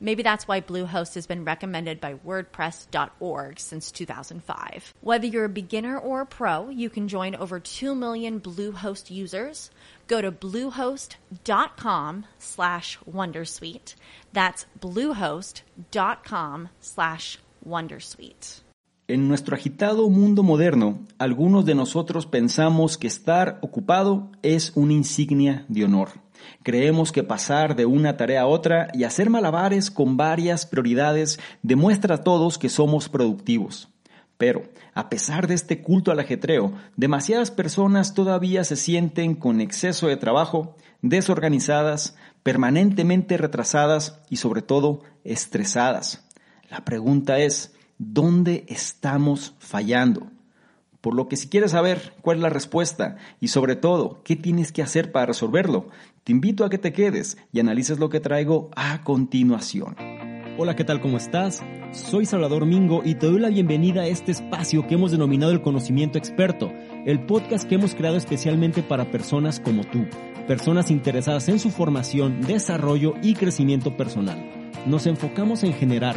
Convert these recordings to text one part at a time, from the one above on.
Maybe that's why Bluehost has been recommended by WordPress.org since 2005. Whether you're a beginner or a pro, you can join over 2 million Bluehost users. Go to bluehost.com slash Wondersuite. That's bluehost.com slash Wondersuite. En nuestro agitado mundo moderno, algunos de nosotros pensamos que estar ocupado es una insignia de honor. Creemos que pasar de una tarea a otra y hacer malabares con varias prioridades demuestra a todos que somos productivos. Pero, a pesar de este culto al ajetreo, demasiadas personas todavía se sienten con exceso de trabajo, desorganizadas, permanentemente retrasadas y sobre todo estresadas. La pregunta es, ¿dónde estamos fallando? Por lo que si quieres saber cuál es la respuesta y sobre todo qué tienes que hacer para resolverlo, te invito a que te quedes y analices lo que traigo a continuación. Hola, ¿qué tal? ¿Cómo estás? Soy Salvador Mingo y te doy la bienvenida a este espacio que hemos denominado el conocimiento experto, el podcast que hemos creado especialmente para personas como tú, personas interesadas en su formación, desarrollo y crecimiento personal nos enfocamos en generar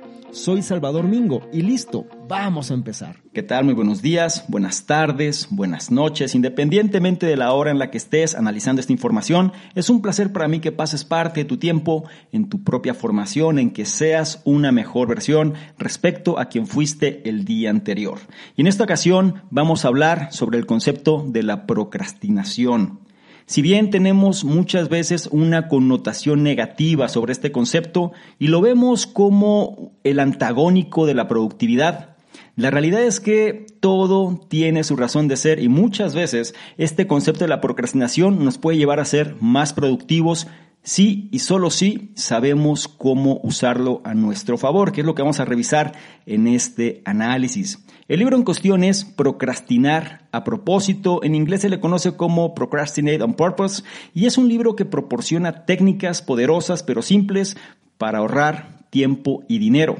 Soy Salvador Mingo y listo, vamos a empezar. ¿Qué tal? Muy buenos días, buenas tardes, buenas noches, independientemente de la hora en la que estés analizando esta información, es un placer para mí que pases parte de tu tiempo en tu propia formación, en que seas una mejor versión respecto a quien fuiste el día anterior. Y en esta ocasión vamos a hablar sobre el concepto de la procrastinación. Si bien tenemos muchas veces una connotación negativa sobre este concepto y lo vemos como el antagónico de la productividad, la realidad es que todo tiene su razón de ser y muchas veces este concepto de la procrastinación nos puede llevar a ser más productivos si y solo si sabemos cómo usarlo a nuestro favor, que es lo que vamos a revisar en este análisis. El libro en cuestión es Procrastinar a propósito, en inglés se le conoce como Procrastinate on Purpose, y es un libro que proporciona técnicas poderosas pero simples para ahorrar tiempo y dinero.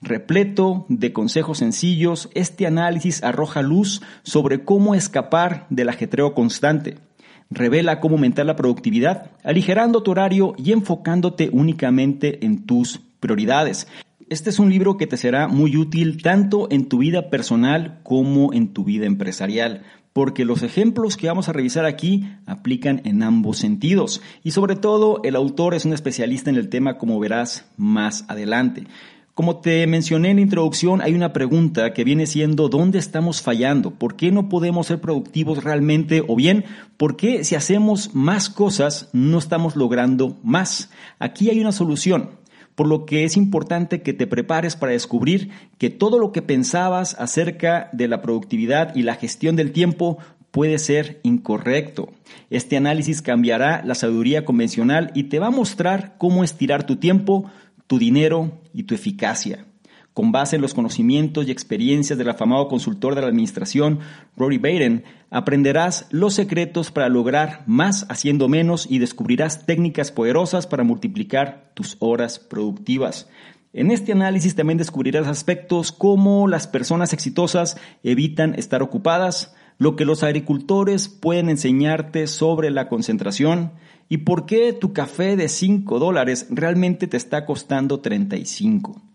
Repleto de consejos sencillos, este análisis arroja luz sobre cómo escapar del ajetreo constante. Revela cómo aumentar la productividad, aligerando tu horario y enfocándote únicamente en tus prioridades. Este es un libro que te será muy útil tanto en tu vida personal como en tu vida empresarial, porque los ejemplos que vamos a revisar aquí aplican en ambos sentidos y sobre todo el autor es un especialista en el tema como verás más adelante. Como te mencioné en la introducción, hay una pregunta que viene siendo ¿dónde estamos fallando? ¿Por qué no podemos ser productivos realmente? O bien, ¿por qué si hacemos más cosas no estamos logrando más? Aquí hay una solución por lo que es importante que te prepares para descubrir que todo lo que pensabas acerca de la productividad y la gestión del tiempo puede ser incorrecto. Este análisis cambiará la sabiduría convencional y te va a mostrar cómo estirar tu tiempo, tu dinero y tu eficacia. Con base en los conocimientos y experiencias del afamado consultor de la administración, Rory Baden, aprenderás los secretos para lograr más haciendo menos y descubrirás técnicas poderosas para multiplicar tus horas productivas. En este análisis también descubrirás aspectos como las personas exitosas evitan estar ocupadas, lo que los agricultores pueden enseñarte sobre la concentración y por qué tu café de 5 dólares realmente te está costando 35.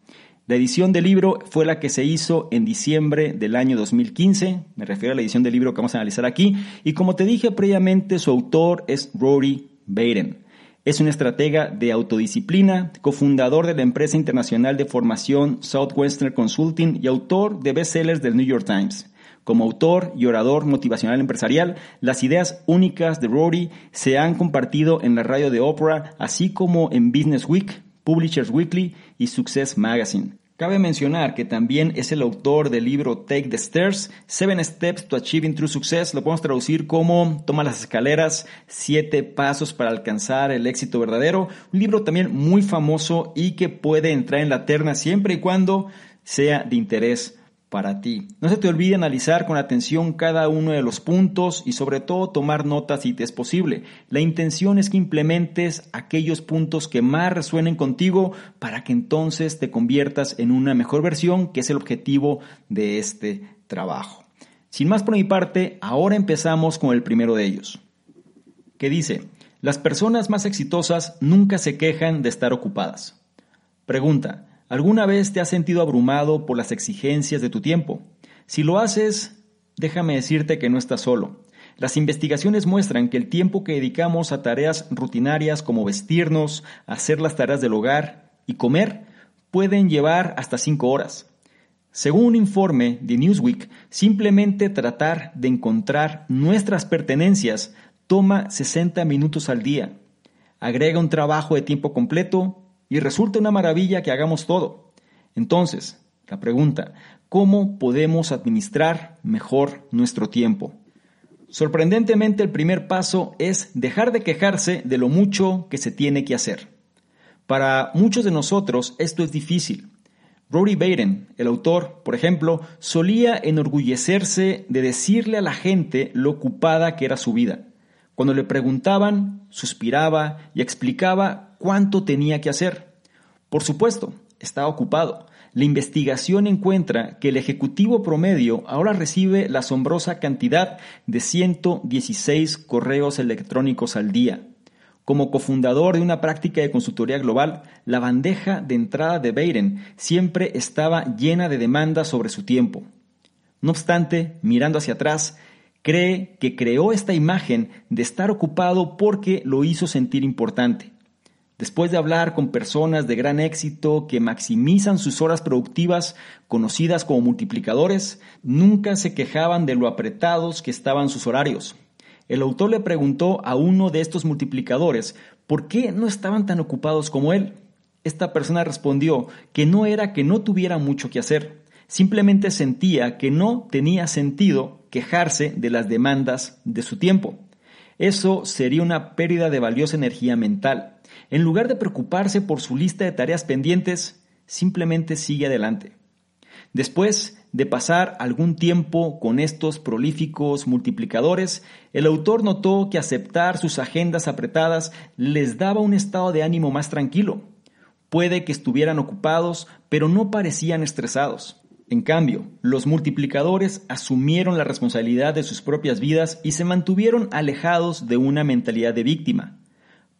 La edición del libro fue la que se hizo en diciembre del año 2015, me refiero a la edición del libro que vamos a analizar aquí, y como te dije previamente, su autor es Rory Baden. Es un estratega de autodisciplina, cofundador de la empresa internacional de formación Southwestern Consulting y autor de bestsellers del New York Times. Como autor y orador motivacional empresarial, las ideas únicas de Rory se han compartido en la radio de Oprah, así como en Business Week, Publishers Weekly y Success Magazine. Cabe mencionar que también es el autor del libro Take the Stairs, Seven Steps to Achieving True Success. Lo podemos traducir como Toma las escaleras, siete pasos para alcanzar el éxito verdadero. Un libro también muy famoso y que puede entrar en la terna siempre y cuando sea de interés para ti. No se te olvide analizar con atención cada uno de los puntos y sobre todo tomar notas si te es posible. La intención es que implementes aquellos puntos que más resuenen contigo para que entonces te conviertas en una mejor versión, que es el objetivo de este trabajo. Sin más por mi parte, ahora empezamos con el primero de ellos, que dice, las personas más exitosas nunca se quejan de estar ocupadas. Pregunta, ¿Alguna vez te has sentido abrumado por las exigencias de tu tiempo? Si lo haces, déjame decirte que no estás solo. Las investigaciones muestran que el tiempo que dedicamos a tareas rutinarias como vestirnos, hacer las tareas del hogar y comer pueden llevar hasta 5 horas. Según un informe de Newsweek, simplemente tratar de encontrar nuestras pertenencias toma 60 minutos al día. Agrega un trabajo de tiempo completo y resulta una maravilla que hagamos todo. Entonces, la pregunta, ¿cómo podemos administrar mejor nuestro tiempo? Sorprendentemente, el primer paso es dejar de quejarse de lo mucho que se tiene que hacer. Para muchos de nosotros esto es difícil. Rory Baden, el autor, por ejemplo, solía enorgullecerse de decirle a la gente lo ocupada que era su vida. Cuando le preguntaban, suspiraba y explicaba cuánto tenía que hacer. Por supuesto, estaba ocupado. La investigación encuentra que el ejecutivo promedio ahora recibe la asombrosa cantidad de 116 correos electrónicos al día. Como cofundador de una práctica de consultoría global, la bandeja de entrada de Baden siempre estaba llena de demandas sobre su tiempo. No obstante, mirando hacia atrás, cree que creó esta imagen de estar ocupado porque lo hizo sentir importante. Después de hablar con personas de gran éxito que maximizan sus horas productivas, conocidas como multiplicadores, nunca se quejaban de lo apretados que estaban sus horarios. El autor le preguntó a uno de estos multiplicadores por qué no estaban tan ocupados como él. Esta persona respondió que no era que no tuviera mucho que hacer, simplemente sentía que no tenía sentido quejarse de las demandas de su tiempo. Eso sería una pérdida de valiosa energía mental. En lugar de preocuparse por su lista de tareas pendientes, simplemente sigue adelante. Después de pasar algún tiempo con estos prolíficos multiplicadores, el autor notó que aceptar sus agendas apretadas les daba un estado de ánimo más tranquilo. Puede que estuvieran ocupados, pero no parecían estresados. En cambio, los multiplicadores asumieron la responsabilidad de sus propias vidas y se mantuvieron alejados de una mentalidad de víctima.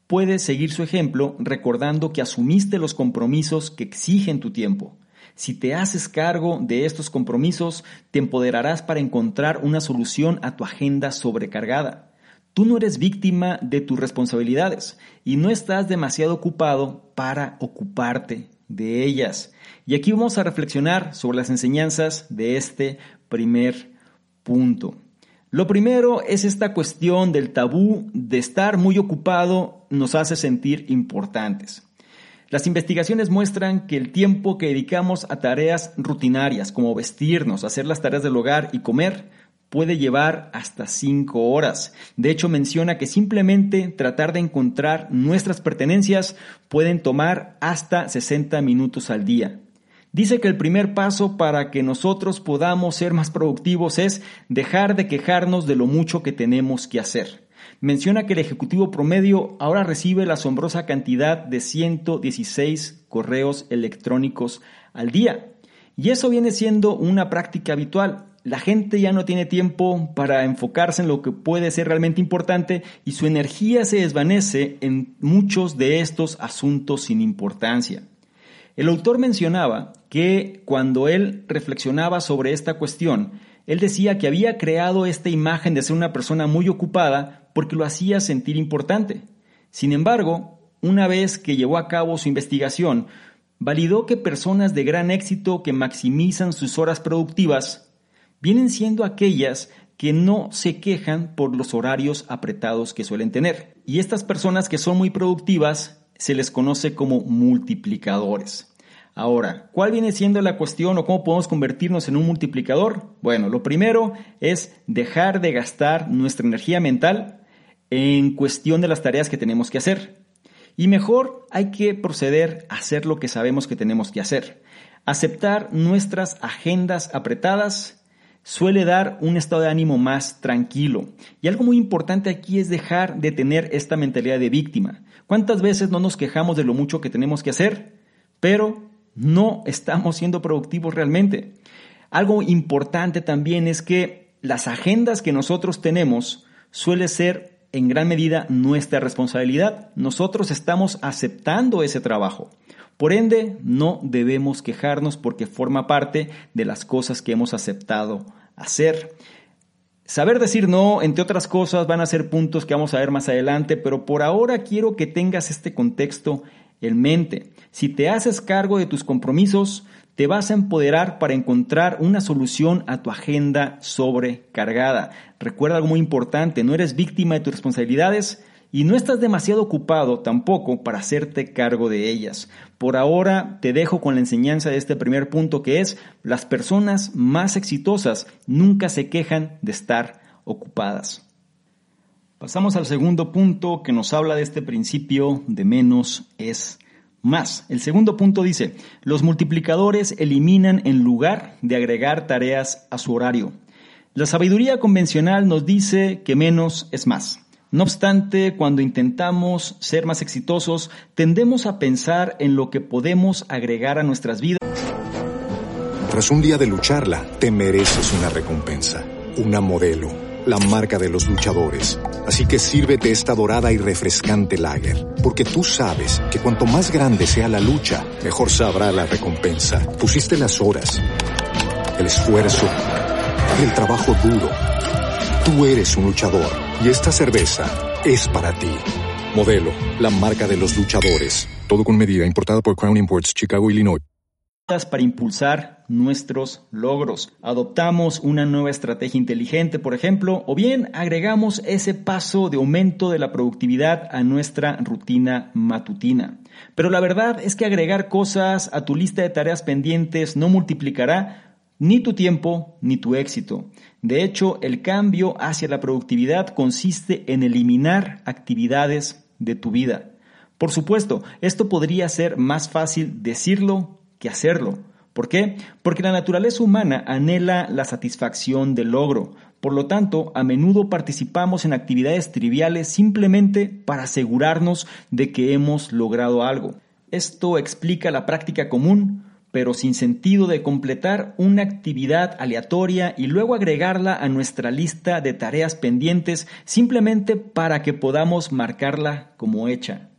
Puedes seguir su ejemplo recordando que asumiste los compromisos que exigen tu tiempo. Si te haces cargo de estos compromisos, te empoderarás para encontrar una solución a tu agenda sobrecargada. Tú no eres víctima de tus responsabilidades y no estás demasiado ocupado para ocuparte de ellas. Y aquí vamos a reflexionar sobre las enseñanzas de este primer punto. Lo primero es esta cuestión del tabú de estar muy ocupado nos hace sentir importantes. Las investigaciones muestran que el tiempo que dedicamos a tareas rutinarias como vestirnos, hacer las tareas del hogar y comer puede llevar hasta 5 horas. De hecho, menciona que simplemente tratar de encontrar nuestras pertenencias pueden tomar hasta 60 minutos al día. Dice que el primer paso para que nosotros podamos ser más productivos es dejar de quejarnos de lo mucho que tenemos que hacer. Menciona que el ejecutivo promedio ahora recibe la asombrosa cantidad de 116 correos electrónicos al día. Y eso viene siendo una práctica habitual. La gente ya no tiene tiempo para enfocarse en lo que puede ser realmente importante y su energía se desvanece en muchos de estos asuntos sin importancia. El autor mencionaba que cuando él reflexionaba sobre esta cuestión, él decía que había creado esta imagen de ser una persona muy ocupada porque lo hacía sentir importante. Sin embargo, una vez que llevó a cabo su investigación, validó que personas de gran éxito que maximizan sus horas productivas vienen siendo aquellas que no se quejan por los horarios apretados que suelen tener. Y estas personas que son muy productivas se les conoce como multiplicadores. Ahora, ¿cuál viene siendo la cuestión o cómo podemos convertirnos en un multiplicador? Bueno, lo primero es dejar de gastar nuestra energía mental en cuestión de las tareas que tenemos que hacer. Y mejor hay que proceder a hacer lo que sabemos que tenemos que hacer. Aceptar nuestras agendas apretadas suele dar un estado de ánimo más tranquilo. Y algo muy importante aquí es dejar de tener esta mentalidad de víctima. ¿Cuántas veces no nos quejamos de lo mucho que tenemos que hacer? Pero no estamos siendo productivos realmente. Algo importante también es que las agendas que nosotros tenemos suele ser en gran medida nuestra responsabilidad. Nosotros estamos aceptando ese trabajo. Por ende, no debemos quejarnos porque forma parte de las cosas que hemos aceptado hacer. Saber decir no, entre otras cosas, van a ser puntos que vamos a ver más adelante, pero por ahora quiero que tengas este contexto en mente. Si te haces cargo de tus compromisos, te vas a empoderar para encontrar una solución a tu agenda sobrecargada. Recuerda algo muy importante, no eres víctima de tus responsabilidades y no estás demasiado ocupado tampoco para hacerte cargo de ellas. Por ahora te dejo con la enseñanza de este primer punto que es las personas más exitosas nunca se quejan de estar ocupadas. Pasamos al segundo punto que nos habla de este principio de menos es más. El segundo punto dice, los multiplicadores eliminan en lugar de agregar tareas a su horario. La sabiduría convencional nos dice que menos es más. No obstante, cuando intentamos ser más exitosos, tendemos a pensar en lo que podemos agregar a nuestras vidas. Tras un día de lucharla, te mereces una recompensa, una modelo la marca de los luchadores. Así que sírvete esta dorada y refrescante lager, porque tú sabes que cuanto más grande sea la lucha, mejor sabrá la recompensa. Pusiste las horas, el esfuerzo, el trabajo duro. Tú eres un luchador y esta cerveza es para ti. Modelo, la marca de los luchadores. Todo con medida, importada por Crown Imports, Chicago, Illinois para impulsar nuestros logros. Adoptamos una nueva estrategia inteligente, por ejemplo, o bien agregamos ese paso de aumento de la productividad a nuestra rutina matutina. Pero la verdad es que agregar cosas a tu lista de tareas pendientes no multiplicará ni tu tiempo ni tu éxito. De hecho, el cambio hacia la productividad consiste en eliminar actividades de tu vida. Por supuesto, esto podría ser más fácil decirlo que hacerlo. ¿Por qué? Porque la naturaleza humana anhela la satisfacción del logro. Por lo tanto, a menudo participamos en actividades triviales simplemente para asegurarnos de que hemos logrado algo. Esto explica la práctica común, pero sin sentido de completar una actividad aleatoria y luego agregarla a nuestra lista de tareas pendientes simplemente para que podamos marcarla como hecha.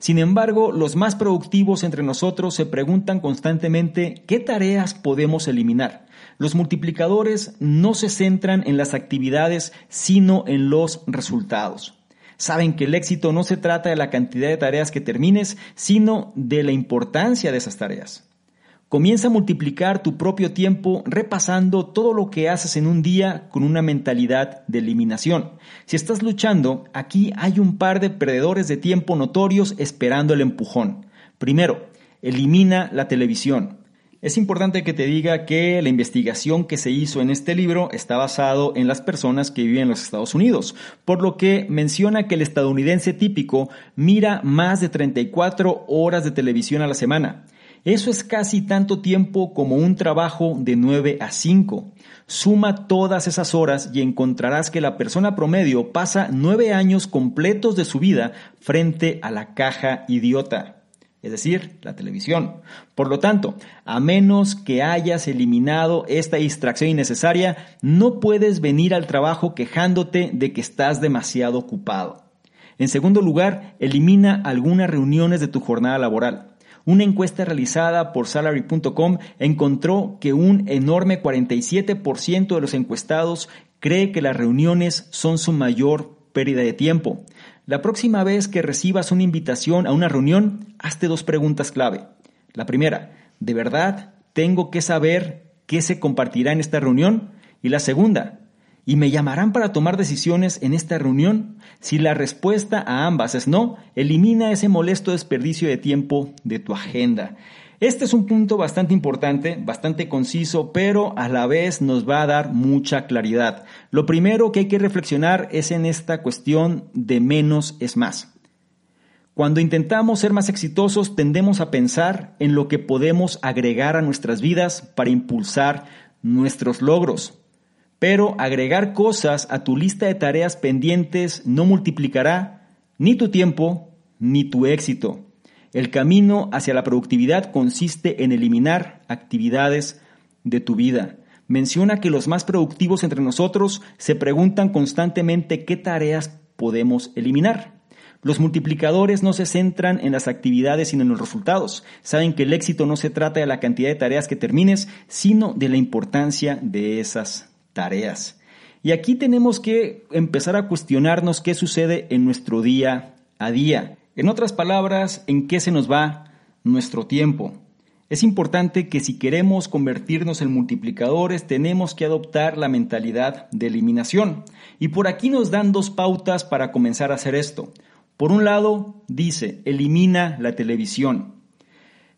Sin embargo, los más productivos entre nosotros se preguntan constantemente qué tareas podemos eliminar. Los multiplicadores no se centran en las actividades, sino en los resultados. Saben que el éxito no se trata de la cantidad de tareas que termines, sino de la importancia de esas tareas. Comienza a multiplicar tu propio tiempo repasando todo lo que haces en un día con una mentalidad de eliminación. Si estás luchando, aquí hay un par de perdedores de tiempo notorios esperando el empujón. Primero, elimina la televisión. Es importante que te diga que la investigación que se hizo en este libro está basado en las personas que viven en los Estados Unidos, por lo que menciona que el estadounidense típico mira más de 34 horas de televisión a la semana. Eso es casi tanto tiempo como un trabajo de 9 a 5. Suma todas esas horas y encontrarás que la persona promedio pasa 9 años completos de su vida frente a la caja idiota es decir, la televisión. Por lo tanto, a menos que hayas eliminado esta distracción innecesaria, no puedes venir al trabajo quejándote de que estás demasiado ocupado. En segundo lugar, elimina algunas reuniones de tu jornada laboral. Una encuesta realizada por salary.com encontró que un enorme 47% de los encuestados cree que las reuniones son su mayor pérdida de tiempo. La próxima vez que recibas una invitación a una reunión, hazte dos preguntas clave. La primera, ¿de verdad tengo que saber qué se compartirá en esta reunión? Y la segunda, ¿y me llamarán para tomar decisiones en esta reunión? Si la respuesta a ambas es no, elimina ese molesto desperdicio de tiempo de tu agenda. Este es un punto bastante importante, bastante conciso, pero a la vez nos va a dar mucha claridad. Lo primero que hay que reflexionar es en esta cuestión de menos es más. Cuando intentamos ser más exitosos tendemos a pensar en lo que podemos agregar a nuestras vidas para impulsar nuestros logros. Pero agregar cosas a tu lista de tareas pendientes no multiplicará ni tu tiempo ni tu éxito. El camino hacia la productividad consiste en eliminar actividades de tu vida. Menciona que los más productivos entre nosotros se preguntan constantemente qué tareas podemos eliminar. Los multiplicadores no se centran en las actividades sino en los resultados. Saben que el éxito no se trata de la cantidad de tareas que termines, sino de la importancia de esas tareas. Y aquí tenemos que empezar a cuestionarnos qué sucede en nuestro día a día. En otras palabras, ¿en qué se nos va nuestro tiempo? Es importante que si queremos convertirnos en multiplicadores tenemos que adoptar la mentalidad de eliminación. Y por aquí nos dan dos pautas para comenzar a hacer esto. Por un lado, dice, elimina la televisión.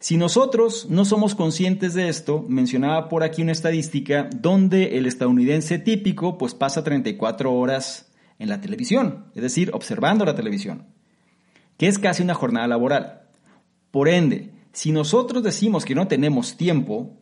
Si nosotros no somos conscientes de esto, mencionaba por aquí una estadística donde el estadounidense típico pues pasa 34 horas en la televisión, es decir, observando la televisión que es casi una jornada laboral. Por ende, si nosotros decimos que no tenemos tiempo,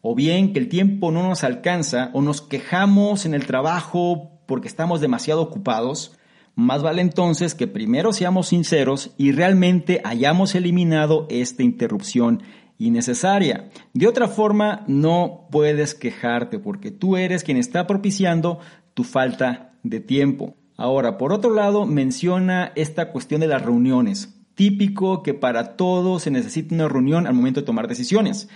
o bien que el tiempo no nos alcanza, o nos quejamos en el trabajo porque estamos demasiado ocupados, más vale entonces que primero seamos sinceros y realmente hayamos eliminado esta interrupción innecesaria. De otra forma, no puedes quejarte porque tú eres quien está propiciando tu falta de tiempo. Ahora, por otro lado, menciona esta cuestión de las reuniones. Típico que para todo se necesita una reunión al momento de tomar decisiones.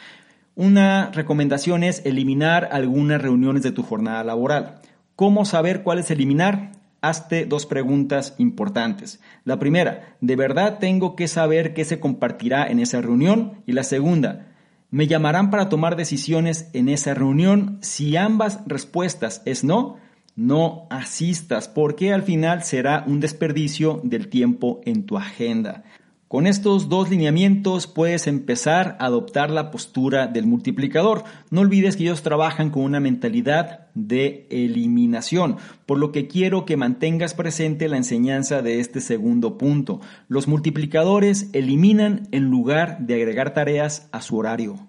Una recomendación es eliminar algunas reuniones de tu jornada laboral. ¿Cómo saber cuál es eliminar? Hazte dos preguntas importantes. La primera, ¿de verdad tengo que saber qué se compartirá en esa reunión? Y la segunda, ¿me llamarán para tomar decisiones en esa reunión? Si ambas respuestas es no, no asistas porque al final será un desperdicio del tiempo en tu agenda. Con estos dos lineamientos puedes empezar a adoptar la postura del multiplicador. No olvides que ellos trabajan con una mentalidad de eliminación, por lo que quiero que mantengas presente la enseñanza de este segundo punto. Los multiplicadores eliminan en lugar de agregar tareas a su horario.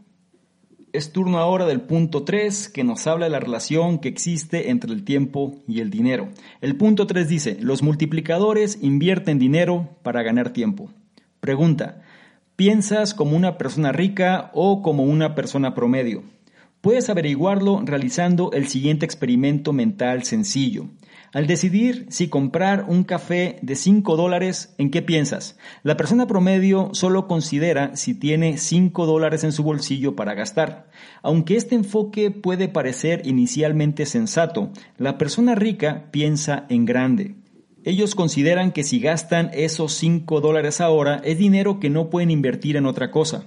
Es turno ahora del punto 3 que nos habla de la relación que existe entre el tiempo y el dinero. El punto 3 dice, los multiplicadores invierten dinero para ganar tiempo. Pregunta, ¿piensas como una persona rica o como una persona promedio? Puedes averiguarlo realizando el siguiente experimento mental sencillo. Al decidir si comprar un café de 5 dólares, ¿en qué piensas? La persona promedio solo considera si tiene 5 dólares en su bolsillo para gastar. Aunque este enfoque puede parecer inicialmente sensato, la persona rica piensa en grande. Ellos consideran que si gastan esos 5 dólares ahora es dinero que no pueden invertir en otra cosa.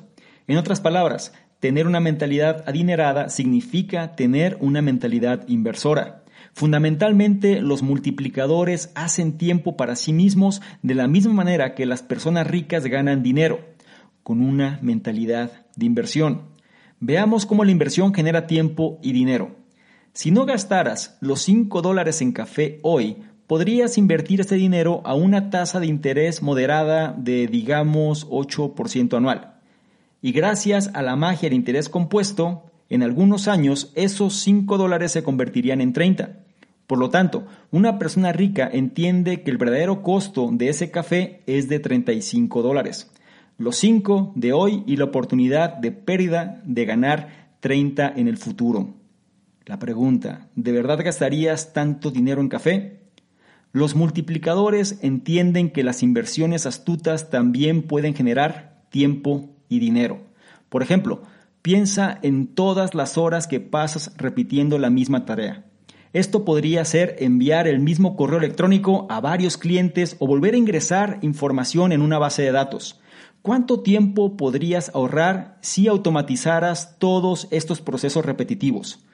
En otras palabras, tener una mentalidad adinerada significa tener una mentalidad inversora. Fundamentalmente, los multiplicadores hacen tiempo para sí mismos de la misma manera que las personas ricas ganan dinero, con una mentalidad de inversión. Veamos cómo la inversión genera tiempo y dinero. Si no gastaras los 5 dólares en café hoy, podrías invertir este dinero a una tasa de interés moderada de, digamos, 8% anual. Y gracias a la magia del interés compuesto, en algunos años esos 5 dólares se convertirían en 30. Por lo tanto, una persona rica entiende que el verdadero costo de ese café es de 35 dólares. Los 5 de hoy y la oportunidad de pérdida de ganar 30 en el futuro. La pregunta, ¿de verdad gastarías tanto dinero en café? Los multiplicadores entienden que las inversiones astutas también pueden generar tiempo y dinero. Por ejemplo, piensa en todas las horas que pasas repitiendo la misma tarea. Esto podría ser enviar el mismo correo electrónico a varios clientes o volver a ingresar información en una base de datos. ¿Cuánto tiempo podrías ahorrar si automatizaras todos estos procesos repetitivos?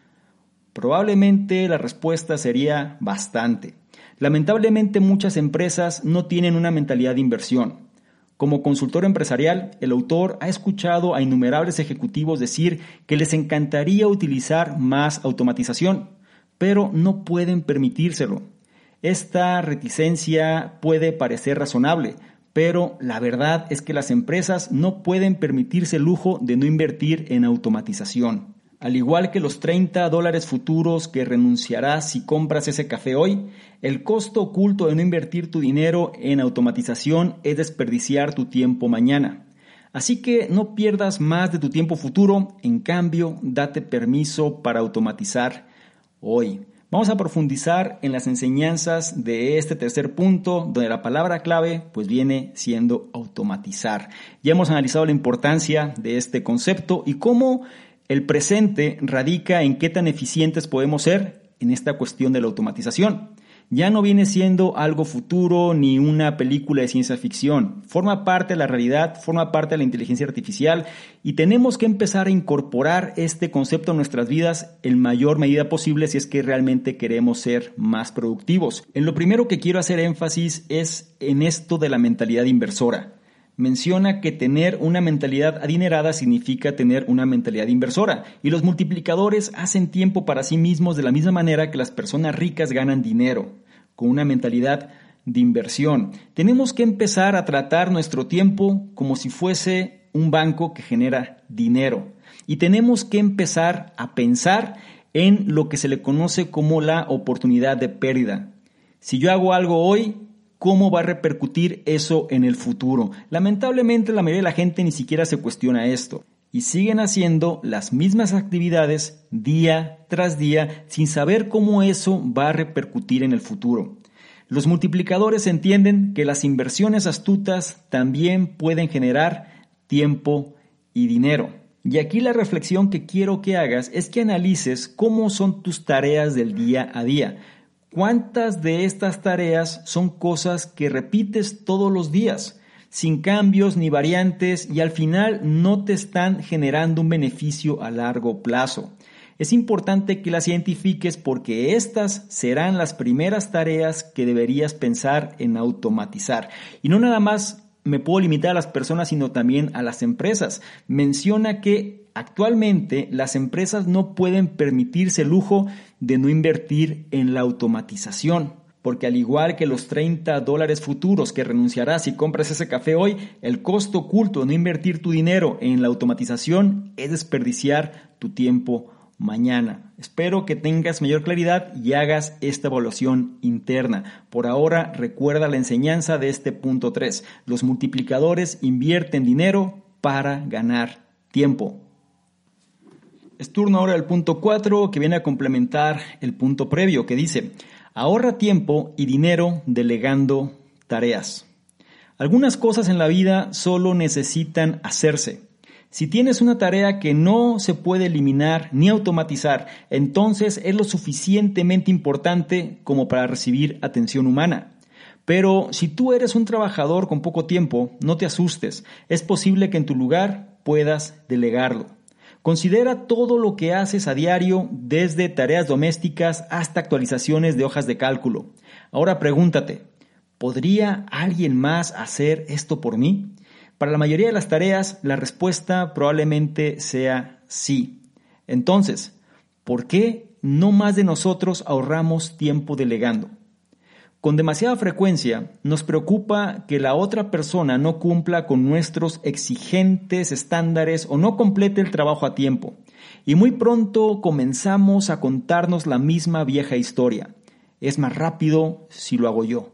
Probablemente la respuesta sería bastante. Lamentablemente muchas empresas no tienen una mentalidad de inversión. Como consultor empresarial, el autor ha escuchado a innumerables ejecutivos decir que les encantaría utilizar más automatización, pero no pueden permitírselo. Esta reticencia puede parecer razonable, pero la verdad es que las empresas no pueden permitirse el lujo de no invertir en automatización. Al igual que los 30 dólares futuros que renunciarás si compras ese café hoy, el costo oculto de no invertir tu dinero en automatización es desperdiciar tu tiempo mañana. Así que no pierdas más de tu tiempo futuro, en cambio, date permiso para automatizar hoy. Vamos a profundizar en las enseñanzas de este tercer punto, donde la palabra clave pues viene siendo automatizar. Ya hemos analizado la importancia de este concepto y cómo el presente radica en qué tan eficientes podemos ser en esta cuestión de la automatización ya no viene siendo algo futuro ni una película de ciencia ficción. Forma parte de la realidad, forma parte de la inteligencia artificial y tenemos que empezar a incorporar este concepto en nuestras vidas en mayor medida posible si es que realmente queremos ser más productivos. En lo primero que quiero hacer énfasis es en esto de la mentalidad inversora menciona que tener una mentalidad adinerada significa tener una mentalidad inversora y los multiplicadores hacen tiempo para sí mismos de la misma manera que las personas ricas ganan dinero, con una mentalidad de inversión. Tenemos que empezar a tratar nuestro tiempo como si fuese un banco que genera dinero y tenemos que empezar a pensar en lo que se le conoce como la oportunidad de pérdida. Si yo hago algo hoy, cómo va a repercutir eso en el futuro. Lamentablemente la mayoría de la gente ni siquiera se cuestiona esto y siguen haciendo las mismas actividades día tras día sin saber cómo eso va a repercutir en el futuro. Los multiplicadores entienden que las inversiones astutas también pueden generar tiempo y dinero. Y aquí la reflexión que quiero que hagas es que analices cómo son tus tareas del día a día. ¿Cuántas de estas tareas son cosas que repites todos los días, sin cambios ni variantes y al final no te están generando un beneficio a largo plazo? Es importante que las identifiques porque estas serán las primeras tareas que deberías pensar en automatizar. Y no nada más me puedo limitar a las personas, sino también a las empresas. Menciona que actualmente las empresas no pueden permitirse el lujo de no invertir en la automatización. Porque al igual que los 30 dólares futuros que renunciarás si compras ese café hoy, el costo oculto de no invertir tu dinero en la automatización es desperdiciar tu tiempo mañana. Espero que tengas mayor claridad y hagas esta evaluación interna. Por ahora, recuerda la enseñanza de este punto 3. Los multiplicadores invierten dinero para ganar tiempo. Es turno ahora del punto 4 que viene a complementar el punto previo que dice, ahorra tiempo y dinero delegando tareas. Algunas cosas en la vida solo necesitan hacerse. Si tienes una tarea que no se puede eliminar ni automatizar, entonces es lo suficientemente importante como para recibir atención humana. Pero si tú eres un trabajador con poco tiempo, no te asustes, es posible que en tu lugar puedas delegarlo. Considera todo lo que haces a diario, desde tareas domésticas hasta actualizaciones de hojas de cálculo. Ahora pregúntate, ¿podría alguien más hacer esto por mí? Para la mayoría de las tareas, la respuesta probablemente sea sí. Entonces, ¿por qué no más de nosotros ahorramos tiempo delegando? Con demasiada frecuencia nos preocupa que la otra persona no cumpla con nuestros exigentes estándares o no complete el trabajo a tiempo. Y muy pronto comenzamos a contarnos la misma vieja historia. Es más rápido si lo hago yo.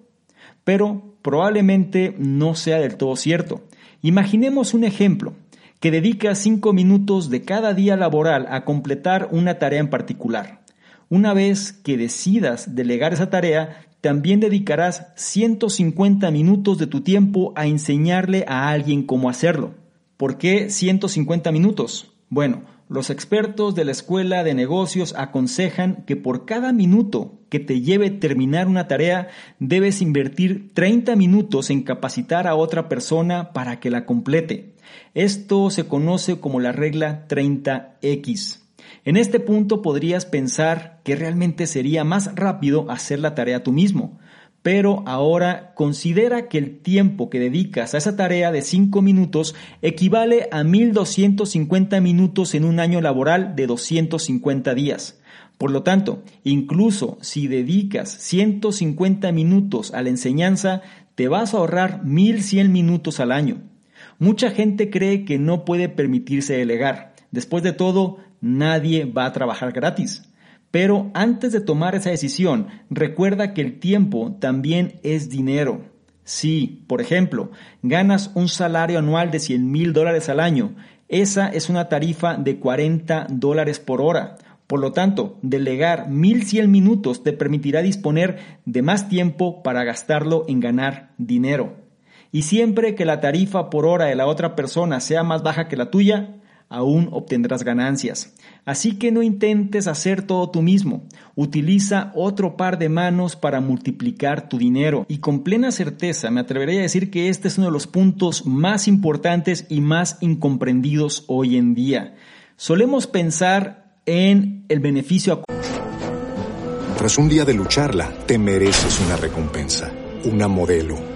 Pero probablemente no sea del todo cierto. Imaginemos un ejemplo que dedica cinco minutos de cada día laboral a completar una tarea en particular. Una vez que decidas delegar esa tarea, también dedicarás 150 minutos de tu tiempo a enseñarle a alguien cómo hacerlo. ¿Por qué 150 minutos? Bueno, los expertos de la escuela de negocios aconsejan que por cada minuto que te lleve terminar una tarea, debes invertir 30 minutos en capacitar a otra persona para que la complete. Esto se conoce como la regla 30X. En este punto podrías pensar que realmente sería más rápido hacer la tarea tú mismo, pero ahora considera que el tiempo que dedicas a esa tarea de 5 minutos equivale a 1250 minutos en un año laboral de 250 días. Por lo tanto, incluso si dedicas 150 minutos a la enseñanza, te vas a ahorrar 1100 minutos al año. Mucha gente cree que no puede permitirse delegar. Después de todo, nadie va a trabajar gratis. Pero antes de tomar esa decisión, recuerda que el tiempo también es dinero. Si, por ejemplo, ganas un salario anual de 100 mil dólares al año, esa es una tarifa de 40 dólares por hora. Por lo tanto, delegar 1100 minutos te permitirá disponer de más tiempo para gastarlo en ganar dinero. Y siempre que la tarifa por hora de la otra persona sea más baja que la tuya, aún obtendrás ganancias. Así que no intentes hacer todo tú mismo. Utiliza otro par de manos para multiplicar tu dinero. Y con plena certeza me atrevería a decir que este es uno de los puntos más importantes y más incomprendidos hoy en día. Solemos pensar en el beneficio a... Tras un día de lucharla, te mereces una recompensa, una modelo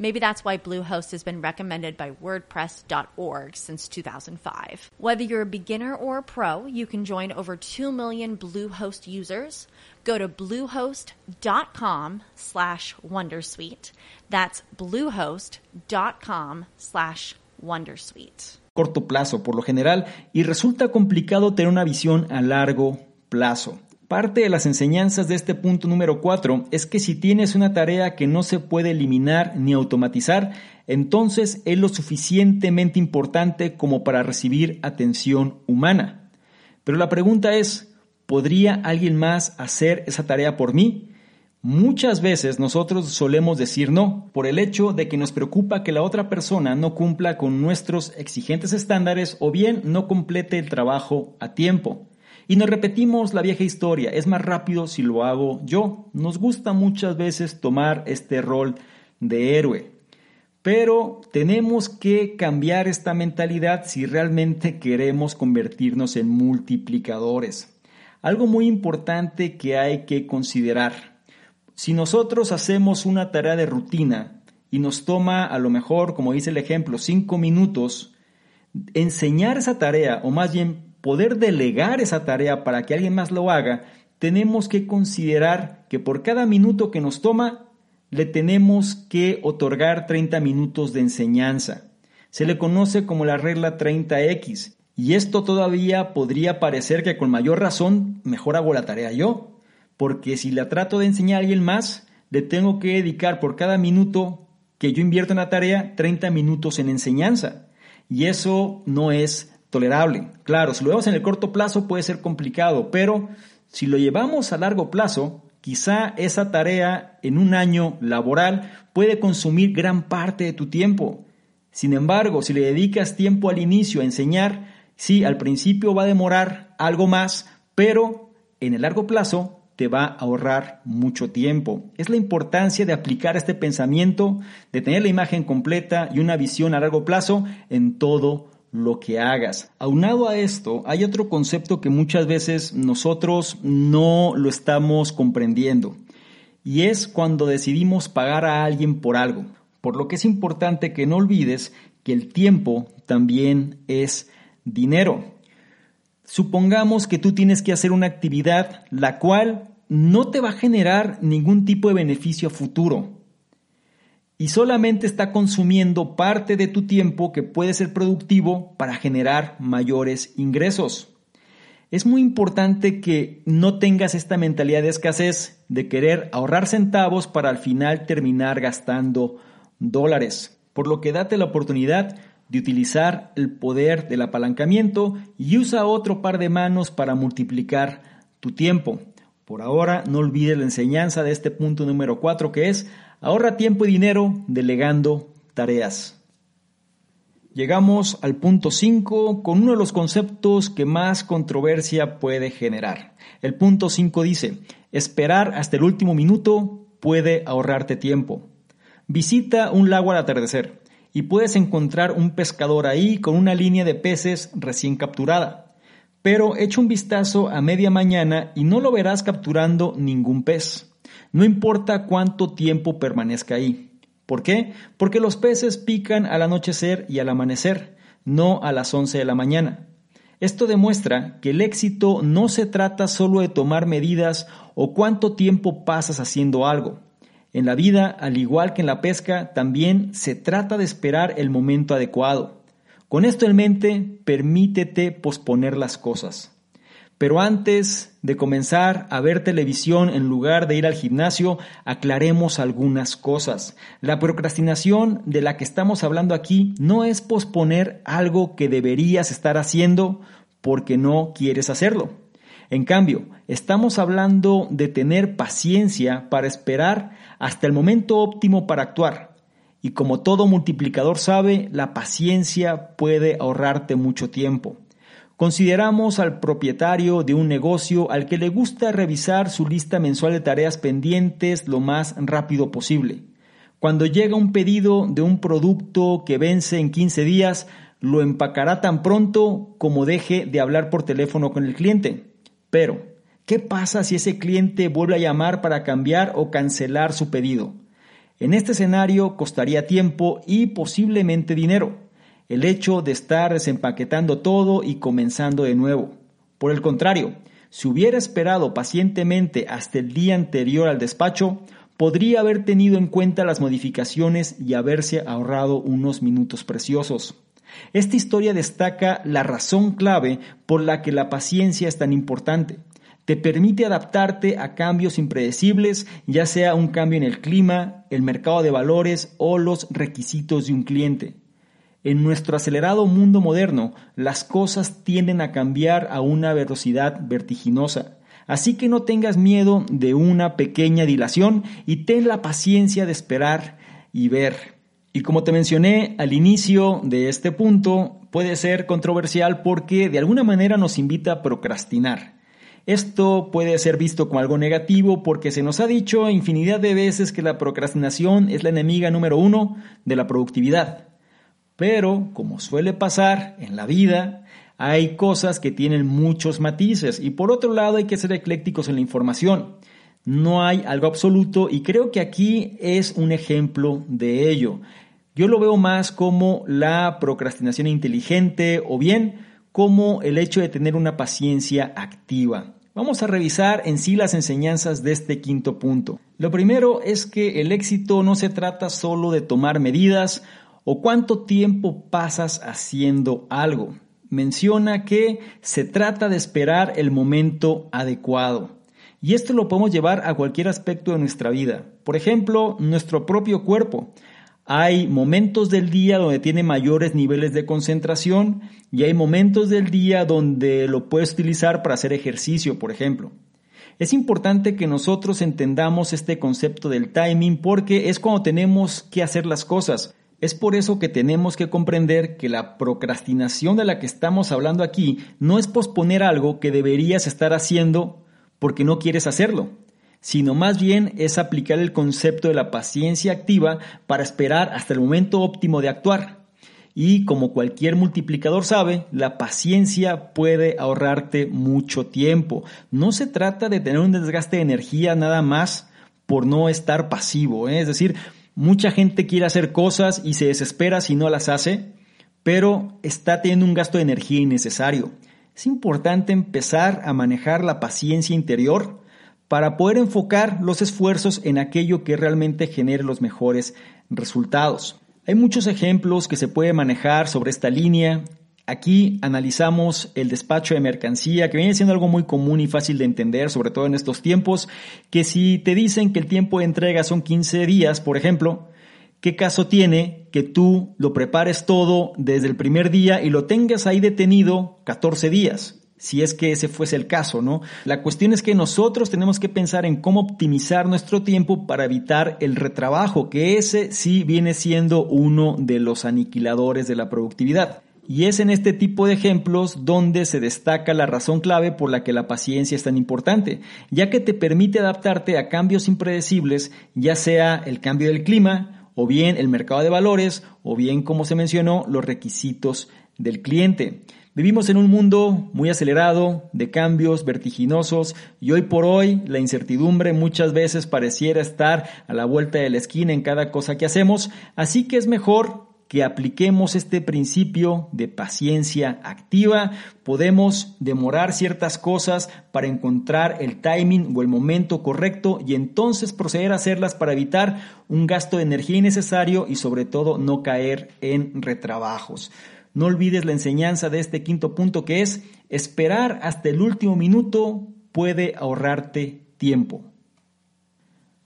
Maybe that's why Bluehost has been recommended by WordPress.org since 2005. Whether you're a beginner or a pro, you can join over 2 million Bluehost users. Go to bluehost.com slash Wondersuite. That's bluehost.com slash Wondersuite. Corto plazo, por lo general, y resulta complicado tener una visión a largo plazo. Parte de las enseñanzas de este punto número 4 es que si tienes una tarea que no se puede eliminar ni automatizar, entonces es lo suficientemente importante como para recibir atención humana. Pero la pregunta es, ¿podría alguien más hacer esa tarea por mí? Muchas veces nosotros solemos decir no por el hecho de que nos preocupa que la otra persona no cumpla con nuestros exigentes estándares o bien no complete el trabajo a tiempo. Y nos repetimos la vieja historia, es más rápido si lo hago yo. Nos gusta muchas veces tomar este rol de héroe. Pero tenemos que cambiar esta mentalidad si realmente queremos convertirnos en multiplicadores. Algo muy importante que hay que considerar. Si nosotros hacemos una tarea de rutina y nos toma a lo mejor, como dice el ejemplo, cinco minutos, enseñar esa tarea o más bien poder delegar esa tarea para que alguien más lo haga, tenemos que considerar que por cada minuto que nos toma, le tenemos que otorgar 30 minutos de enseñanza. Se le conoce como la regla 30X. Y esto todavía podría parecer que con mayor razón mejor hago la tarea yo. Porque si la trato de enseñar a alguien más, le tengo que dedicar por cada minuto que yo invierto en la tarea 30 minutos en enseñanza. Y eso no es tolerable. Claro, si lo vemos en el corto plazo puede ser complicado, pero si lo llevamos a largo plazo, quizá esa tarea en un año laboral puede consumir gran parte de tu tiempo. Sin embargo, si le dedicas tiempo al inicio a enseñar, sí, al principio va a demorar algo más, pero en el largo plazo te va a ahorrar mucho tiempo. Es la importancia de aplicar este pensamiento, de tener la imagen completa y una visión a largo plazo en todo lo que hagas. Aunado a esto, hay otro concepto que muchas veces nosotros no lo estamos comprendiendo y es cuando decidimos pagar a alguien por algo. Por lo que es importante que no olvides que el tiempo también es dinero. Supongamos que tú tienes que hacer una actividad la cual no te va a generar ningún tipo de beneficio a futuro y solamente está consumiendo parte de tu tiempo que puede ser productivo para generar mayores ingresos. Es muy importante que no tengas esta mentalidad de escasez, de querer ahorrar centavos para al final terminar gastando dólares. Por lo que date la oportunidad de utilizar el poder del apalancamiento y usa otro par de manos para multiplicar tu tiempo. Por ahora, no olvides la enseñanza de este punto número 4 que es ahorra tiempo y dinero delegando tareas. Llegamos al punto 5 con uno de los conceptos que más controversia puede generar. El punto 5 dice, esperar hasta el último minuto puede ahorrarte tiempo. Visita un lago al atardecer y puedes encontrar un pescador ahí con una línea de peces recién capturada. Pero echa un vistazo a media mañana y no lo verás capturando ningún pez. No importa cuánto tiempo permanezca ahí. ¿Por qué? Porque los peces pican al anochecer y al amanecer, no a las 11 de la mañana. Esto demuestra que el éxito no se trata solo de tomar medidas o cuánto tiempo pasas haciendo algo. En la vida, al igual que en la pesca, también se trata de esperar el momento adecuado. Con esto en mente, permítete posponer las cosas. Pero antes de comenzar a ver televisión en lugar de ir al gimnasio, aclaremos algunas cosas. La procrastinación de la que estamos hablando aquí no es posponer algo que deberías estar haciendo porque no quieres hacerlo. En cambio, estamos hablando de tener paciencia para esperar hasta el momento óptimo para actuar y como todo multiplicador sabe, la paciencia puede ahorrarte mucho tiempo. Consideramos al propietario de un negocio al que le gusta revisar su lista mensual de tareas pendientes lo más rápido posible. Cuando llega un pedido de un producto que vence en 15 días, lo empacará tan pronto como deje de hablar por teléfono con el cliente. Pero, ¿qué pasa si ese cliente vuelve a llamar para cambiar o cancelar su pedido? En este escenario costaría tiempo y posiblemente dinero, el hecho de estar desempaquetando todo y comenzando de nuevo. Por el contrario, si hubiera esperado pacientemente hasta el día anterior al despacho, podría haber tenido en cuenta las modificaciones y haberse ahorrado unos minutos preciosos. Esta historia destaca la razón clave por la que la paciencia es tan importante te permite adaptarte a cambios impredecibles, ya sea un cambio en el clima, el mercado de valores o los requisitos de un cliente. En nuestro acelerado mundo moderno, las cosas tienden a cambiar a una velocidad vertiginosa. Así que no tengas miedo de una pequeña dilación y ten la paciencia de esperar y ver. Y como te mencioné al inicio de este punto, puede ser controversial porque de alguna manera nos invita a procrastinar. Esto puede ser visto como algo negativo porque se nos ha dicho infinidad de veces que la procrastinación es la enemiga número uno de la productividad. Pero, como suele pasar en la vida, hay cosas que tienen muchos matices y por otro lado hay que ser eclécticos en la información. No hay algo absoluto y creo que aquí es un ejemplo de ello. Yo lo veo más como la procrastinación inteligente o bien como el hecho de tener una paciencia activa. Vamos a revisar en sí las enseñanzas de este quinto punto. Lo primero es que el éxito no se trata solo de tomar medidas ¿O cuánto tiempo pasas haciendo algo? Menciona que se trata de esperar el momento adecuado. Y esto lo podemos llevar a cualquier aspecto de nuestra vida. Por ejemplo, nuestro propio cuerpo. Hay momentos del día donde tiene mayores niveles de concentración y hay momentos del día donde lo puedes utilizar para hacer ejercicio, por ejemplo. Es importante que nosotros entendamos este concepto del timing porque es cuando tenemos que hacer las cosas. Es por eso que tenemos que comprender que la procrastinación de la que estamos hablando aquí no es posponer algo que deberías estar haciendo porque no quieres hacerlo, sino más bien es aplicar el concepto de la paciencia activa para esperar hasta el momento óptimo de actuar. Y como cualquier multiplicador sabe, la paciencia puede ahorrarte mucho tiempo. No se trata de tener un desgaste de energía nada más por no estar pasivo. ¿eh? Es decir, mucha gente quiere hacer cosas y se desespera si no las hace, pero está teniendo un gasto de energía innecesario. Es importante empezar a manejar la paciencia interior para poder enfocar los esfuerzos en aquello que realmente genere los mejores resultados. Hay muchos ejemplos que se puede manejar sobre esta línea. Aquí analizamos el despacho de mercancía, que viene siendo algo muy común y fácil de entender, sobre todo en estos tiempos, que si te dicen que el tiempo de entrega son 15 días, por ejemplo, ¿qué caso tiene que tú lo prepares todo desde el primer día y lo tengas ahí detenido 14 días? si es que ese fuese el caso, ¿no? La cuestión es que nosotros tenemos que pensar en cómo optimizar nuestro tiempo para evitar el retrabajo, que ese sí viene siendo uno de los aniquiladores de la productividad. Y es en este tipo de ejemplos donde se destaca la razón clave por la que la paciencia es tan importante, ya que te permite adaptarte a cambios impredecibles, ya sea el cambio del clima, o bien el mercado de valores, o bien, como se mencionó, los requisitos del cliente. Vivimos en un mundo muy acelerado, de cambios vertiginosos, y hoy por hoy la incertidumbre muchas veces pareciera estar a la vuelta de la esquina en cada cosa que hacemos, así que es mejor que apliquemos este principio de paciencia activa, podemos demorar ciertas cosas para encontrar el timing o el momento correcto y entonces proceder a hacerlas para evitar un gasto de energía innecesario y sobre todo no caer en retrabajos. No olvides la enseñanza de este quinto punto que es esperar hasta el último minuto puede ahorrarte tiempo.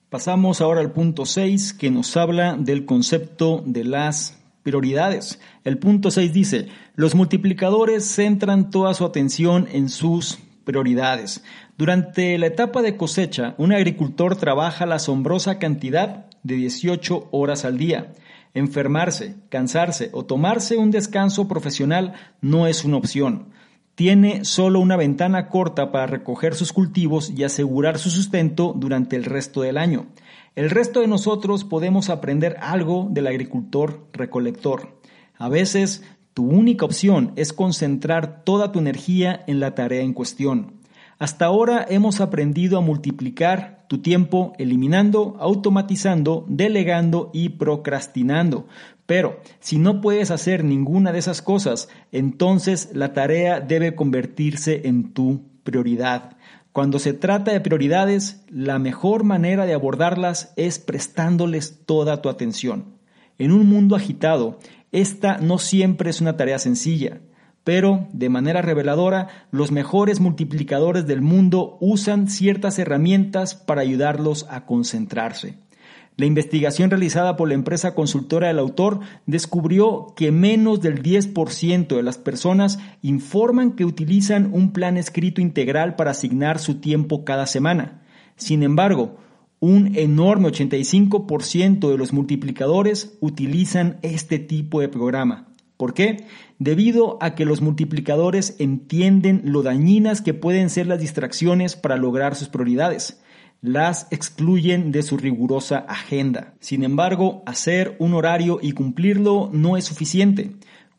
Pasamos ahora al punto 6 que nos habla del concepto de las prioridades. El punto 6 dice, los multiplicadores centran toda su atención en sus prioridades. Durante la etapa de cosecha, un agricultor trabaja la asombrosa cantidad de 18 horas al día. Enfermarse, cansarse o tomarse un descanso profesional no es una opción. Tiene solo una ventana corta para recoger sus cultivos y asegurar su sustento durante el resto del año. El resto de nosotros podemos aprender algo del agricultor recolector. A veces, tu única opción es concentrar toda tu energía en la tarea en cuestión. Hasta ahora hemos aprendido a multiplicar tu tiempo eliminando, automatizando, delegando y procrastinando. Pero si no puedes hacer ninguna de esas cosas, entonces la tarea debe convertirse en tu prioridad. Cuando se trata de prioridades, la mejor manera de abordarlas es prestándoles toda tu atención. En un mundo agitado, esta no siempre es una tarea sencilla. Pero, de manera reveladora, los mejores multiplicadores del mundo usan ciertas herramientas para ayudarlos a concentrarse. La investigación realizada por la empresa consultora del autor descubrió que menos del 10% de las personas informan que utilizan un plan escrito integral para asignar su tiempo cada semana. Sin embargo, un enorme 85% de los multiplicadores utilizan este tipo de programa. ¿Por qué? Debido a que los multiplicadores entienden lo dañinas que pueden ser las distracciones para lograr sus prioridades. Las excluyen de su rigurosa agenda. Sin embargo, hacer un horario y cumplirlo no es suficiente.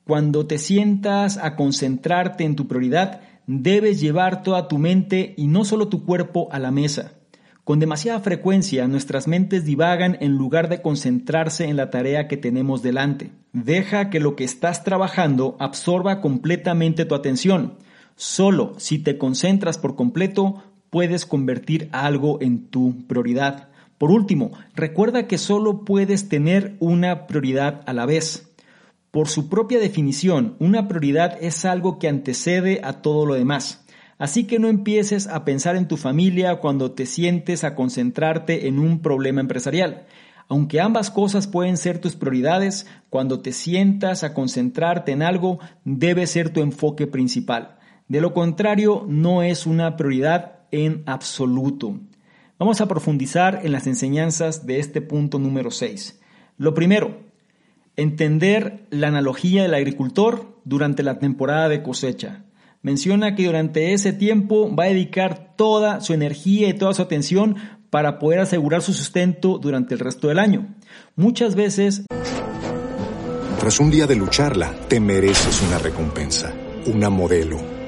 Cuando te sientas a concentrarte en tu prioridad, debes llevar toda tu mente y no solo tu cuerpo a la mesa. Con demasiada frecuencia nuestras mentes divagan en lugar de concentrarse en la tarea que tenemos delante. Deja que lo que estás trabajando absorba completamente tu atención. Solo si te concentras por completo puedes convertir algo en tu prioridad. Por último, recuerda que solo puedes tener una prioridad a la vez. Por su propia definición, una prioridad es algo que antecede a todo lo demás. Así que no empieces a pensar en tu familia cuando te sientes a concentrarte en un problema empresarial. Aunque ambas cosas pueden ser tus prioridades, cuando te sientas a concentrarte en algo, debe ser tu enfoque principal. De lo contrario, no es una prioridad en absoluto. Vamos a profundizar en las enseñanzas de este punto número 6. Lo primero, entender la analogía del agricultor durante la temporada de cosecha. Menciona que durante ese tiempo va a dedicar toda su energía y toda su atención para poder asegurar su sustento durante el resto del año. Muchas veces... Tras un día de lucharla, te mereces una recompensa, una modelo,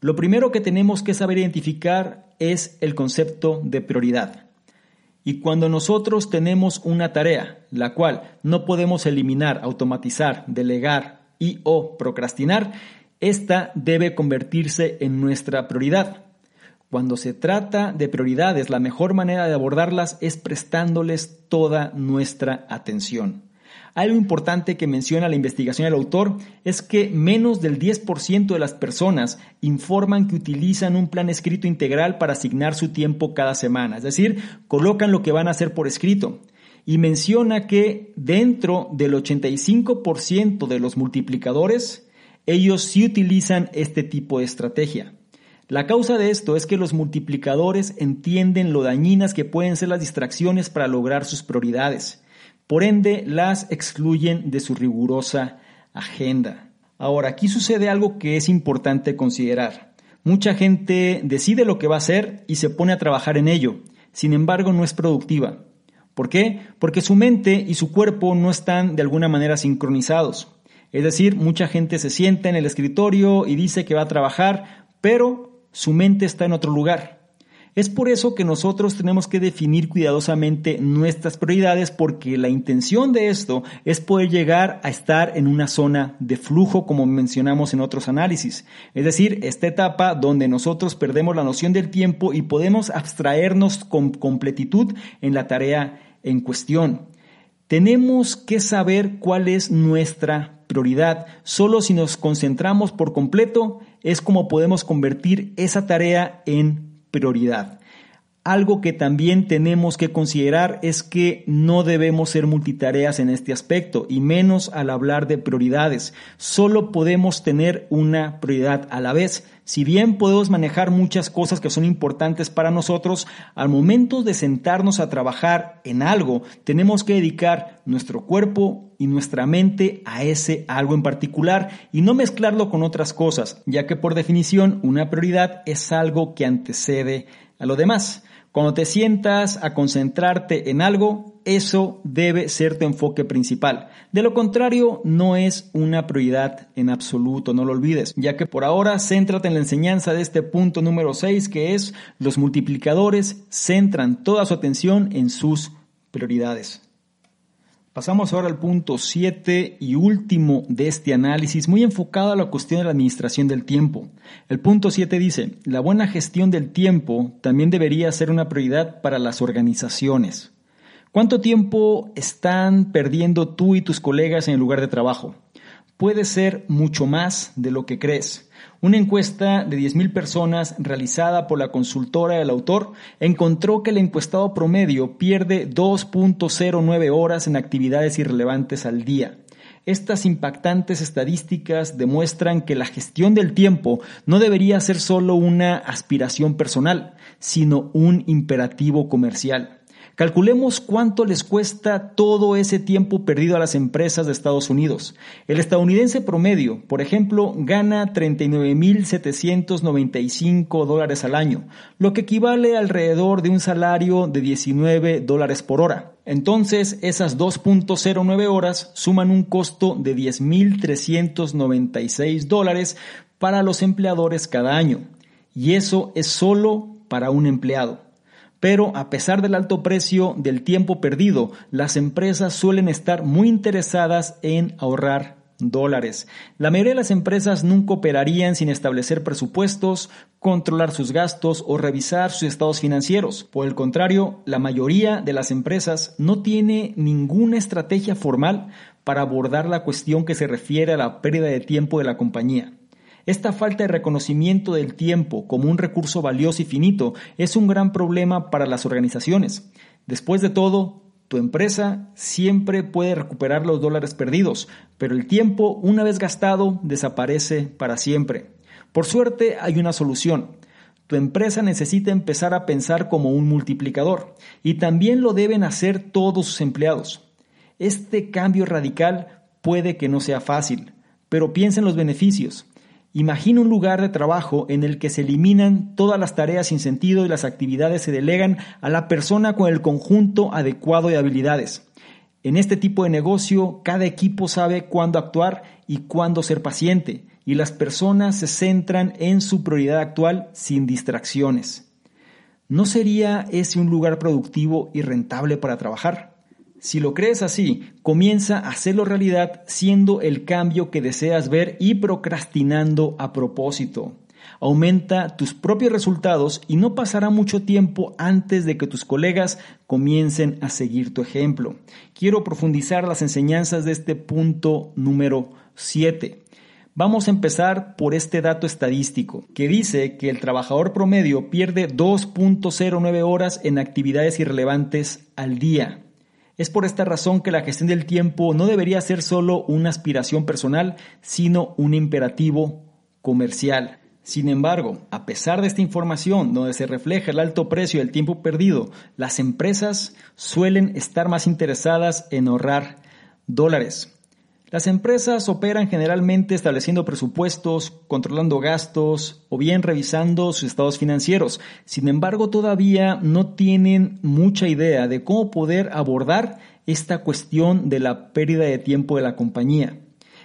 Lo primero que tenemos que saber identificar es el concepto de prioridad. Y cuando nosotros tenemos una tarea, la cual no podemos eliminar, automatizar, delegar y o procrastinar, esta debe convertirse en nuestra prioridad. Cuando se trata de prioridades, la mejor manera de abordarlas es prestándoles toda nuestra atención. Algo importante que menciona la investigación del autor es que menos del 10% de las personas informan que utilizan un plan escrito integral para asignar su tiempo cada semana, es decir, colocan lo que van a hacer por escrito. Y menciona que dentro del 85% de los multiplicadores, ellos sí utilizan este tipo de estrategia. La causa de esto es que los multiplicadores entienden lo dañinas que pueden ser las distracciones para lograr sus prioridades. Por ende, las excluyen de su rigurosa agenda. Ahora, aquí sucede algo que es importante considerar. Mucha gente decide lo que va a hacer y se pone a trabajar en ello. Sin embargo, no es productiva. ¿Por qué? Porque su mente y su cuerpo no están de alguna manera sincronizados. Es decir, mucha gente se sienta en el escritorio y dice que va a trabajar, pero su mente está en otro lugar. Es por eso que nosotros tenemos que definir cuidadosamente nuestras prioridades porque la intención de esto es poder llegar a estar en una zona de flujo como mencionamos en otros análisis. Es decir, esta etapa donde nosotros perdemos la noción del tiempo y podemos abstraernos con completitud en la tarea en cuestión. Tenemos que saber cuál es nuestra prioridad. Solo si nos concentramos por completo es como podemos convertir esa tarea en prioridad. Algo que también tenemos que considerar es que no debemos ser multitareas en este aspecto y menos al hablar de prioridades. Solo podemos tener una prioridad a la vez. Si bien podemos manejar muchas cosas que son importantes para nosotros, al momento de sentarnos a trabajar en algo, tenemos que dedicar nuestro cuerpo y nuestra mente a ese algo en particular y no mezclarlo con otras cosas, ya que por definición una prioridad es algo que antecede a lo demás. Cuando te sientas a concentrarte en algo, eso debe ser tu enfoque principal. De lo contrario, no es una prioridad en absoluto, no lo olvides, ya que por ahora céntrate en la enseñanza de este punto número 6, que es los multiplicadores centran toda su atención en sus prioridades. Pasamos ahora al punto 7 y último de este análisis, muy enfocado a la cuestión de la administración del tiempo. El punto 7 dice, la buena gestión del tiempo también debería ser una prioridad para las organizaciones. ¿Cuánto tiempo están perdiendo tú y tus colegas en el lugar de trabajo? Puede ser mucho más de lo que crees. Una encuesta de 10.000 personas realizada por la consultora del autor encontró que el encuestado promedio pierde 2.09 horas en actividades irrelevantes al día. Estas impactantes estadísticas demuestran que la gestión del tiempo no debería ser solo una aspiración personal, sino un imperativo comercial. Calculemos cuánto les cuesta todo ese tiempo perdido a las empresas de Estados Unidos. El estadounidense promedio, por ejemplo, gana 39.795 dólares al año, lo que equivale alrededor de un salario de 19 dólares por hora. Entonces, esas 2.09 horas suman un costo de 10.396 dólares para los empleadores cada año. Y eso es solo para un empleado. Pero a pesar del alto precio del tiempo perdido, las empresas suelen estar muy interesadas en ahorrar dólares. La mayoría de las empresas nunca operarían sin establecer presupuestos, controlar sus gastos o revisar sus estados financieros. Por el contrario, la mayoría de las empresas no tiene ninguna estrategia formal para abordar la cuestión que se refiere a la pérdida de tiempo de la compañía. Esta falta de reconocimiento del tiempo como un recurso valioso y finito es un gran problema para las organizaciones. Después de todo, tu empresa siempre puede recuperar los dólares perdidos, pero el tiempo, una vez gastado, desaparece para siempre. Por suerte hay una solución. Tu empresa necesita empezar a pensar como un multiplicador y también lo deben hacer todos sus empleados. Este cambio radical puede que no sea fácil, pero piensa en los beneficios. Imagina un lugar de trabajo en el que se eliminan todas las tareas sin sentido y las actividades se delegan a la persona con el conjunto adecuado de habilidades. En este tipo de negocio, cada equipo sabe cuándo actuar y cuándo ser paciente, y las personas se centran en su prioridad actual sin distracciones. ¿No sería ese un lugar productivo y rentable para trabajar? Si lo crees así, comienza a hacerlo realidad siendo el cambio que deseas ver y procrastinando a propósito. Aumenta tus propios resultados y no pasará mucho tiempo antes de que tus colegas comiencen a seguir tu ejemplo. Quiero profundizar las enseñanzas de este punto número 7. Vamos a empezar por este dato estadístico, que dice que el trabajador promedio pierde 2.09 horas en actividades irrelevantes al día. Es por esta razón que la gestión del tiempo no debería ser solo una aspiración personal, sino un imperativo comercial. Sin embargo, a pesar de esta información donde se refleja el alto precio del tiempo perdido, las empresas suelen estar más interesadas en ahorrar dólares. Las empresas operan generalmente estableciendo presupuestos, controlando gastos o bien revisando sus estados financieros. Sin embargo, todavía no tienen mucha idea de cómo poder abordar esta cuestión de la pérdida de tiempo de la compañía.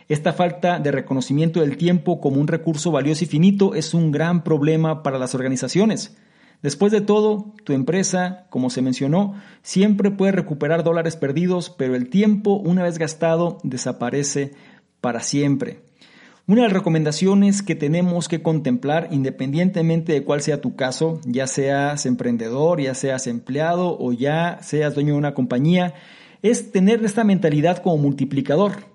Esta falta de reconocimiento del tiempo como un recurso valioso y finito es un gran problema para las organizaciones. Después de todo, tu empresa, como se mencionó, siempre puede recuperar dólares perdidos, pero el tiempo, una vez gastado, desaparece para siempre. Una de las recomendaciones que tenemos que contemplar, independientemente de cuál sea tu caso, ya seas emprendedor, ya seas empleado o ya seas dueño de una compañía, es tener esta mentalidad como multiplicador.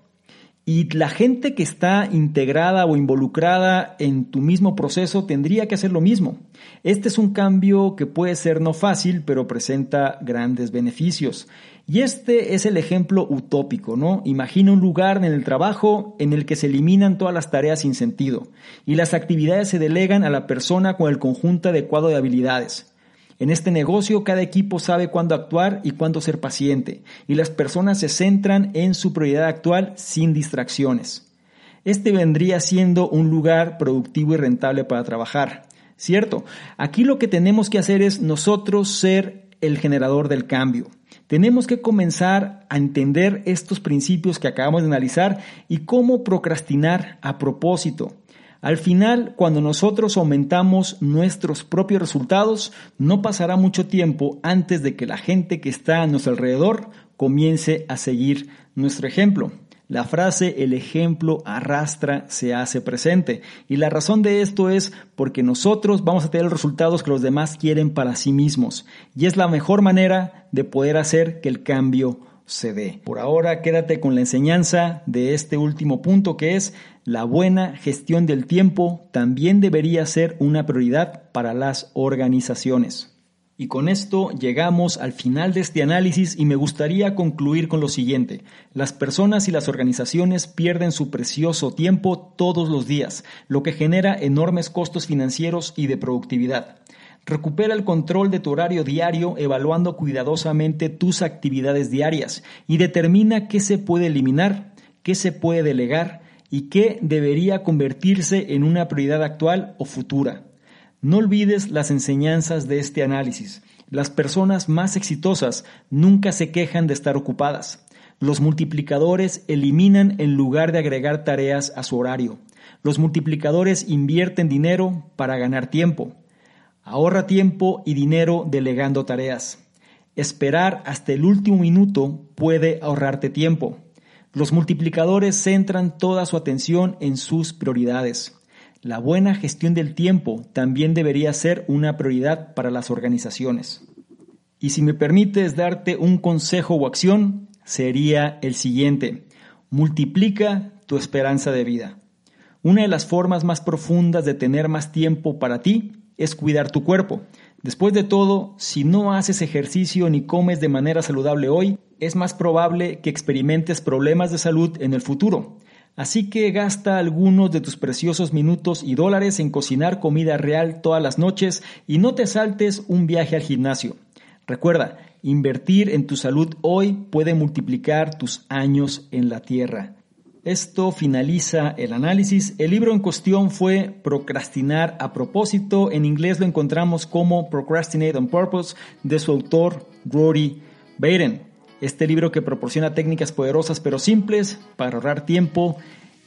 Y la gente que está integrada o involucrada en tu mismo proceso tendría que hacer lo mismo. Este es un cambio que puede ser no fácil, pero presenta grandes beneficios. Y este es el ejemplo utópico, ¿no? Imagina un lugar en el trabajo en el que se eliminan todas las tareas sin sentido y las actividades se delegan a la persona con el conjunto adecuado de habilidades. En este negocio cada equipo sabe cuándo actuar y cuándo ser paciente, y las personas se centran en su prioridad actual sin distracciones. Este vendría siendo un lugar productivo y rentable para trabajar. ¿Cierto? Aquí lo que tenemos que hacer es nosotros ser el generador del cambio. Tenemos que comenzar a entender estos principios que acabamos de analizar y cómo procrastinar a propósito. Al final, cuando nosotros aumentamos nuestros propios resultados, no pasará mucho tiempo antes de que la gente que está a nuestro alrededor comience a seguir nuestro ejemplo. La frase el ejemplo arrastra se hace presente. Y la razón de esto es porque nosotros vamos a tener los resultados que los demás quieren para sí mismos. Y es la mejor manera de poder hacer que el cambio se dé. Por ahora quédate con la enseñanza de este último punto que es la buena gestión del tiempo también debería ser una prioridad para las organizaciones. Y con esto llegamos al final de este análisis y me gustaría concluir con lo siguiente. Las personas y las organizaciones pierden su precioso tiempo todos los días, lo que genera enormes costos financieros y de productividad. Recupera el control de tu horario diario evaluando cuidadosamente tus actividades diarias y determina qué se puede eliminar, qué se puede delegar y qué debería convertirse en una prioridad actual o futura. No olvides las enseñanzas de este análisis. Las personas más exitosas nunca se quejan de estar ocupadas. Los multiplicadores eliminan en lugar de agregar tareas a su horario. Los multiplicadores invierten dinero para ganar tiempo. Ahorra tiempo y dinero delegando tareas. Esperar hasta el último minuto puede ahorrarte tiempo. Los multiplicadores centran toda su atención en sus prioridades. La buena gestión del tiempo también debería ser una prioridad para las organizaciones. Y si me permites darte un consejo o acción, sería el siguiente. Multiplica tu esperanza de vida. Una de las formas más profundas de tener más tiempo para ti es cuidar tu cuerpo. Después de todo, si no haces ejercicio ni comes de manera saludable hoy, es más probable que experimentes problemas de salud en el futuro. Así que gasta algunos de tus preciosos minutos y dólares en cocinar comida real todas las noches y no te saltes un viaje al gimnasio. Recuerda, invertir en tu salud hoy puede multiplicar tus años en la tierra. Esto finaliza el análisis. El libro en cuestión fue Procrastinar a propósito. En inglés lo encontramos como Procrastinate on Purpose de su autor Rory Baden. Este libro que proporciona técnicas poderosas pero simples para ahorrar tiempo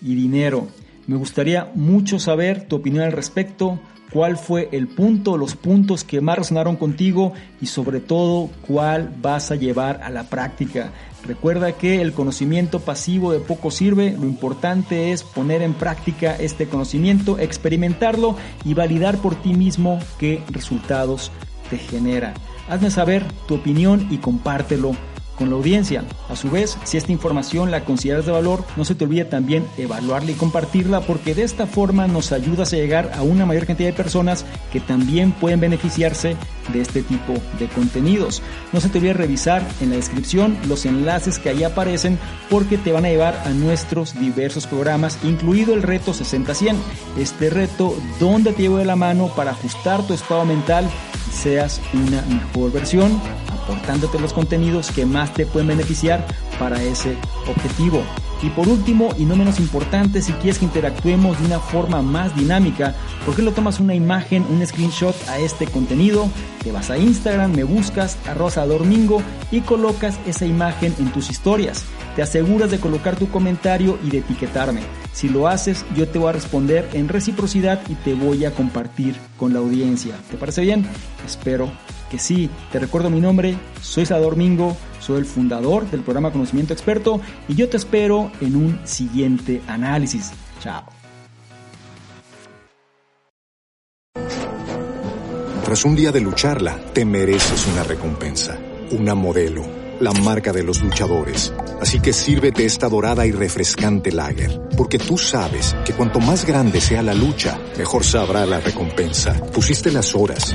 y dinero. Me gustaría mucho saber tu opinión al respecto, cuál fue el punto, los puntos que más resonaron contigo y sobre todo cuál vas a llevar a la práctica. Recuerda que el conocimiento pasivo de poco sirve, lo importante es poner en práctica este conocimiento, experimentarlo y validar por ti mismo qué resultados te genera. Hazme saber tu opinión y compártelo con la audiencia. A su vez, si esta información la consideras de valor, no se te olvide también evaluarla y compartirla porque de esta forma nos ayudas a llegar a una mayor cantidad de personas que también pueden beneficiarse de este tipo de contenidos. No se te olvide revisar en la descripción los enlaces que ahí aparecen porque te van a llevar a nuestros diversos programas, incluido el reto 60-100. Este reto donde te llevo de la mano para ajustar tu estado mental y seas una mejor versión aportándote los contenidos que más te pueden beneficiar para ese objetivo. Y por último, y no menos importante, si quieres que interactuemos de una forma más dinámica, ¿por qué no tomas una imagen, un screenshot a este contenido? Te vas a Instagram, me buscas, a Domingo y colocas esa imagen en tus historias. Te aseguras de colocar tu comentario y de etiquetarme. Si lo haces, yo te voy a responder en reciprocidad y te voy a compartir con la audiencia. ¿Te parece bien? Espero que sí. Te recuerdo mi nombre, soy Salvador Mingo, soy el fundador del programa Conocimiento Experto y yo te espero en un siguiente análisis. Chao. Tras un día de lucharla, te mereces una recompensa, una modelo, la marca de los luchadores. Así que sírvete esta dorada y refrescante lager, porque tú sabes que cuanto más grande sea la lucha, mejor sabrá la recompensa. Pusiste las horas